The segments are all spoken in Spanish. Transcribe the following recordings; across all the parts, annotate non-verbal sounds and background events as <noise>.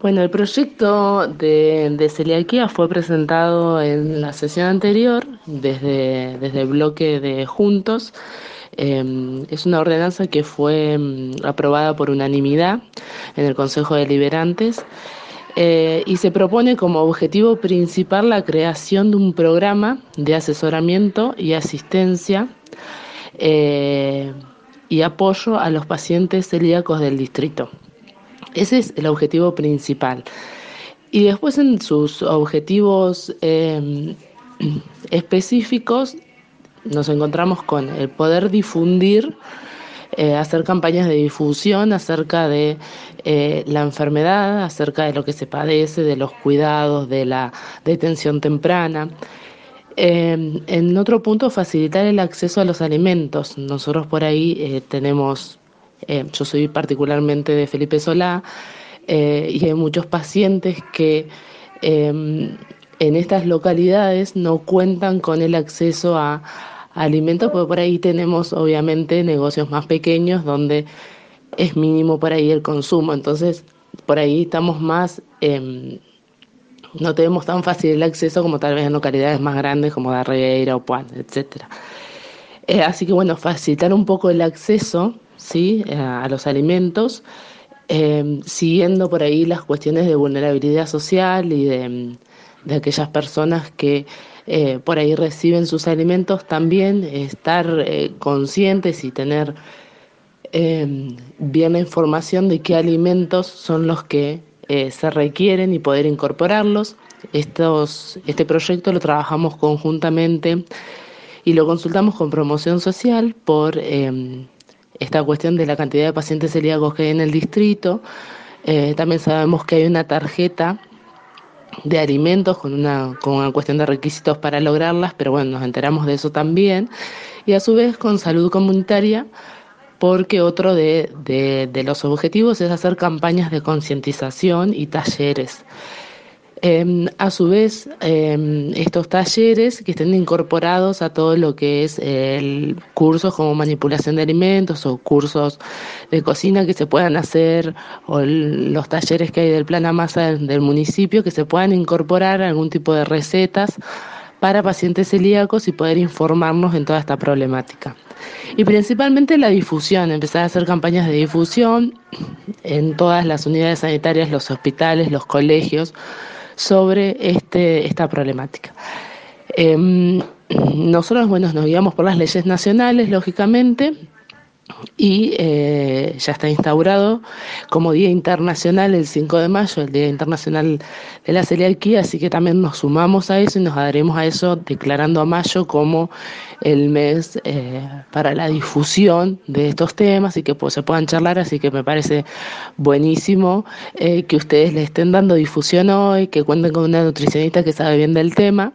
Bueno, el proyecto de, celiaquía fue presentado en la sesión anterior desde, desde el bloque de Juntos. Em, es una ordenanza que fue em, aprobada por unanimidad en el Consejo de Liberantes eh, y se propone como objetivo principal la creación de un programa de asesoramiento y asistencia eh, y apoyo a los pacientes celíacos del distrito. Ese es el objetivo principal. Y después en sus objetivos em, <clears throat> específicos nos encontramos con el poder difundir, eh, hacer campañas de difusión acerca de eh, la enfermedad, acerca de lo que se padece, de los cuidados, de la detención temprana. Em, en otro punto, facilitar el acceso a los alimentos. Nosotros por ahí eh, tenemos eh, yo soy particularmente de Felipe Solá eh, y hay muchos pacientes que em, en estas localidades no cuentan con el acceso a, alimentos, porque por ahí tenemos obviamente negocios más pequeños donde es mínimo por ahí el consumo. Entonces, por ahí estamos más, em, no tenemos tan fácil el acceso como tal vez en localidades más grandes como Darreira o Puan, etc. Eh, así que bueno, facilitar un poco el acceso ¿sí? a los alimentos, eh, siguiendo por ahí las cuestiones de vulnerabilidad social y de, aquellas personas que eh, por ahí reciben sus alimentos, también estar eh, conscientes y tener bien la información de qué alimentos son los que se requieren y poder incorporarlos. Estos, este proyecto lo trabajamos conjuntamente y lo consultamos con promoción social por esta cuestión de la cantidad de pacientes celíacos que hay en el distrito. Eh, también sabemos que hay una tarjeta de alimentos con una, con una cuestión de requisitos para lograrlas, pero bueno, nos enteramos de eso también. Y a su vez con salud comunitaria, porque otro de, de los objetivos es hacer campañas de concientización y talleres. Em, a su vez, em, estos talleres que estén incorporados a todo lo que es el cursos como manipulación de alimentos o cursos de cocina que se puedan hacer o los talleres que hay del plan AMASA del municipio que se puedan incorporar algún tipo de recetas para pacientes celíacos y poder informarnos en toda esta problemática. Y principalmente la difusión, empezar a hacer campañas de difusión en todas las unidades sanitarias, los hospitales, los colegios, sobre este, esta problemática. Em, nosotros, bueno, nos guiamos por las leyes nacionales, lógicamente, y eh, ya está instaurado como Día Internacional el 5 de mayo, el Día Internacional de la Celiaquía, así que también nos sumamos a eso y nos adheremos a eso declarando a mayo como el mes eh, para la difusión de estos temas y que pues, se puedan charlar, así que me parece buenísimo eh, que ustedes le estén dando difusión hoy, que cuenten con una nutricionista que sabe bien del tema.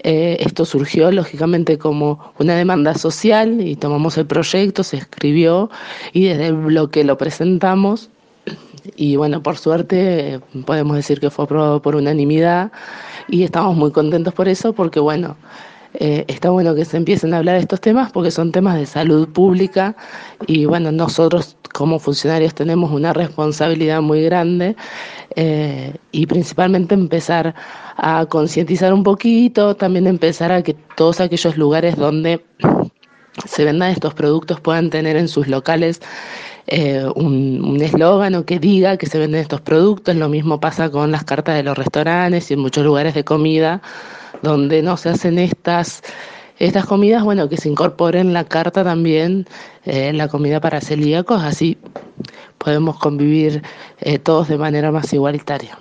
Eh, esto surgió lógicamente como una demanda social y tomamos el proyecto, se escribió y desde el bloque lo presentamos. Y bueno, por suerte podemos decir que fue aprobado por unanimidad y estamos muy contentos por eso porque bueno, eh, está bueno que se empiecen a hablar de estos temas porque son temas de salud pública y bueno, nosotros como funcionarios tenemos una responsabilidad muy grande eh, y principalmente empezar a concientizar un poquito, también empezar a que todos aquellos lugares donde se vendan estos productos puedan tener en sus locales eh, un eslogan o que diga que se venden estos productos. Lo mismo pasa con las cartas de los restaurantes y en muchos lugares de comida donde no se hacen estas estas comidas, bueno, que se incorporen en la carta también eh, la comida para celíacos, así podemos convivir eh, todos de manera más igualitaria.